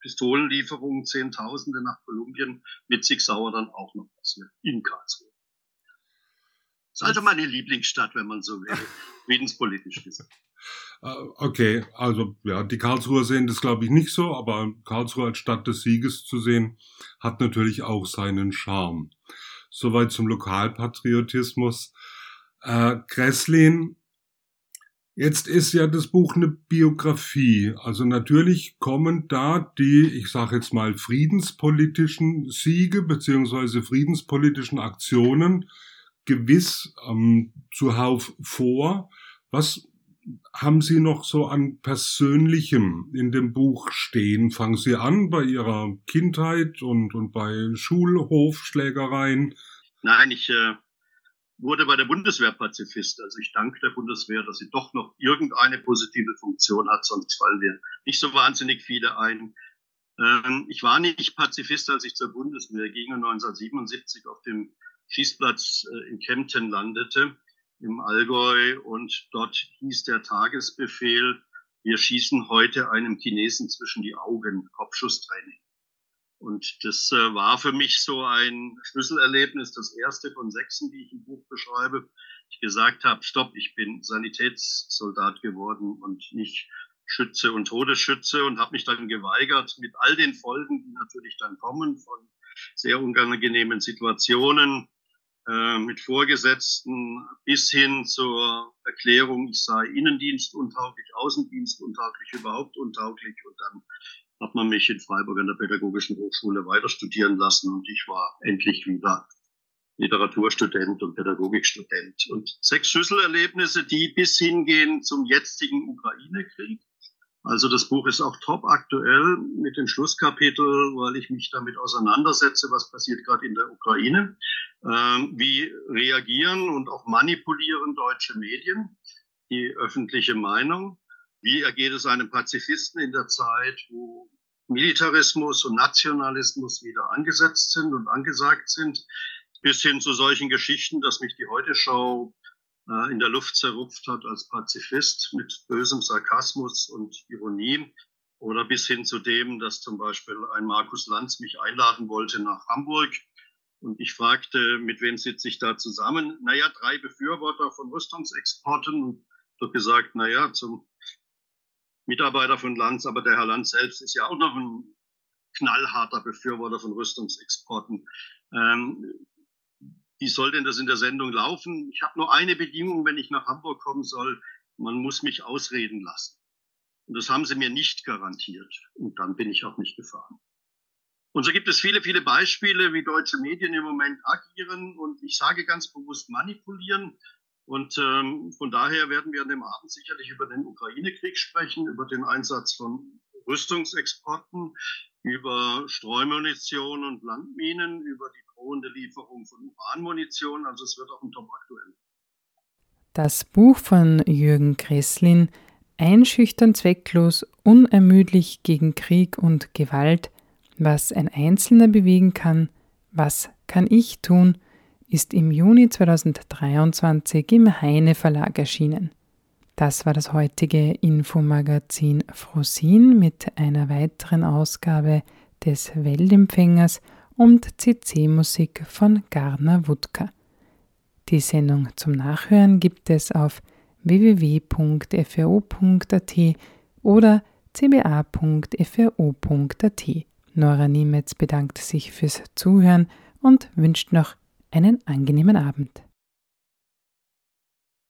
Pistolenlieferungen, Zehntausende nach Kolumbien mit Sig Sauer dann auch noch passiert in Karlsruhe. Ist also meine Lieblingsstadt, wenn man so will, *laughs* friedenspolitisch gesagt. Äh, okay, also ja, die Karlsruher sehen das glaube ich nicht so, aber Karlsruhe als Stadt des Sieges zu sehen, hat natürlich auch seinen Charme. Soweit zum Lokalpatriotismus. Äh, Gresslin, jetzt ist ja das Buch eine Biografie. Also natürlich kommen da die, ich sage jetzt mal, friedenspolitischen Siege beziehungsweise friedenspolitischen Aktionen gewiss ähm, zuhauf vor. Was haben Sie noch so an Persönlichem in dem Buch stehen? Fangen Sie an bei Ihrer Kindheit und, und bei Schulhofschlägereien? Nein, ich äh, wurde bei der Bundeswehr Pazifist. Also ich danke der Bundeswehr, dass sie doch noch irgendeine positive Funktion hat, sonst fallen wir nicht so wahnsinnig viele ein. Ähm, ich war nicht Pazifist, als ich zur Bundeswehr ging und 1977 auf dem Schießplatz äh, in Kempten landete, im Allgäu. Und dort hieß der Tagesbefehl, wir schießen heute einem Chinesen zwischen die Augen, Kopfschusstraining. Und das äh, war für mich so ein Schlüsselerlebnis, das erste von sechsen, die ich im Buch beschreibe. Ich gesagt habe, stopp, ich bin Sanitätssoldat geworden und nicht Schütze und Todesschütze und habe mich dann geweigert mit all den Folgen, die natürlich dann kommen von sehr unangenehmen Situationen, äh, mit Vorgesetzten bis hin zur Erklärung, ich sei Innendienst untauglich, Außendienst untauglich, überhaupt untauglich. Und dann hat man mich in Freiburg an der Pädagogischen Hochschule weiter studieren lassen und ich war endlich wieder Literaturstudent und Pädagogikstudent. Und sechs Schlüsselerlebnisse, die bis hingehen zum jetzigen Ukraine-Krieg. Also das Buch ist auch top aktuell mit dem Schlusskapitel, weil ich mich damit auseinandersetze, was passiert gerade in der Ukraine, ähm, wie reagieren und auch manipulieren deutsche Medien die öffentliche Meinung, wie ergeht es einem Pazifisten in der Zeit, wo Militarismus und Nationalismus wieder angesetzt sind und angesagt sind, bis hin zu solchen Geschichten, dass mich die Heute-Show in der Luft zerrupft hat als Pazifist mit bösem Sarkasmus und Ironie oder bis hin zu dem, dass zum Beispiel ein Markus Lanz mich einladen wollte nach Hamburg und ich fragte, mit wem sitze ich da zusammen? Naja, drei Befürworter von Rüstungsexporten und doch gesagt, naja, zum Mitarbeiter von Lanz, aber der Herr Lanz selbst ist ja auch noch ein knallharter Befürworter von Rüstungsexporten. Ähm, wie soll denn das in der Sendung laufen? Ich habe nur eine Bedingung, wenn ich nach Hamburg kommen soll. Man muss mich ausreden lassen. Und das haben sie mir nicht garantiert. Und dann bin ich auch nicht gefahren. Und so gibt es viele, viele Beispiele, wie deutsche Medien im Moment agieren und ich sage ganz bewusst manipulieren. Und ähm, von daher werden wir an dem Abend sicherlich über den Ukraine-Krieg sprechen, über den Einsatz von Rüstungsexporten, über Streumunition und Landminen, über die drohende Lieferung von Uranmunition. Also es wird auch ein Top aktuell. Das Buch von Jürgen Kresslin Einschüchtern zwecklos, unermüdlich gegen Krieg und Gewalt, was ein Einzelner bewegen kann, was kann ich tun, ist im Juni 2023 im Heine Verlag erschienen. Das war das heutige Infomagazin Frosin mit einer weiteren Ausgabe des Weltempfängers und CC-Musik von Garner Wutka. Die Sendung zum Nachhören gibt es auf www.fro.at oder cba.fro.at. Nora Niemetz bedankt sich fürs Zuhören und wünscht noch einen angenehmen Abend.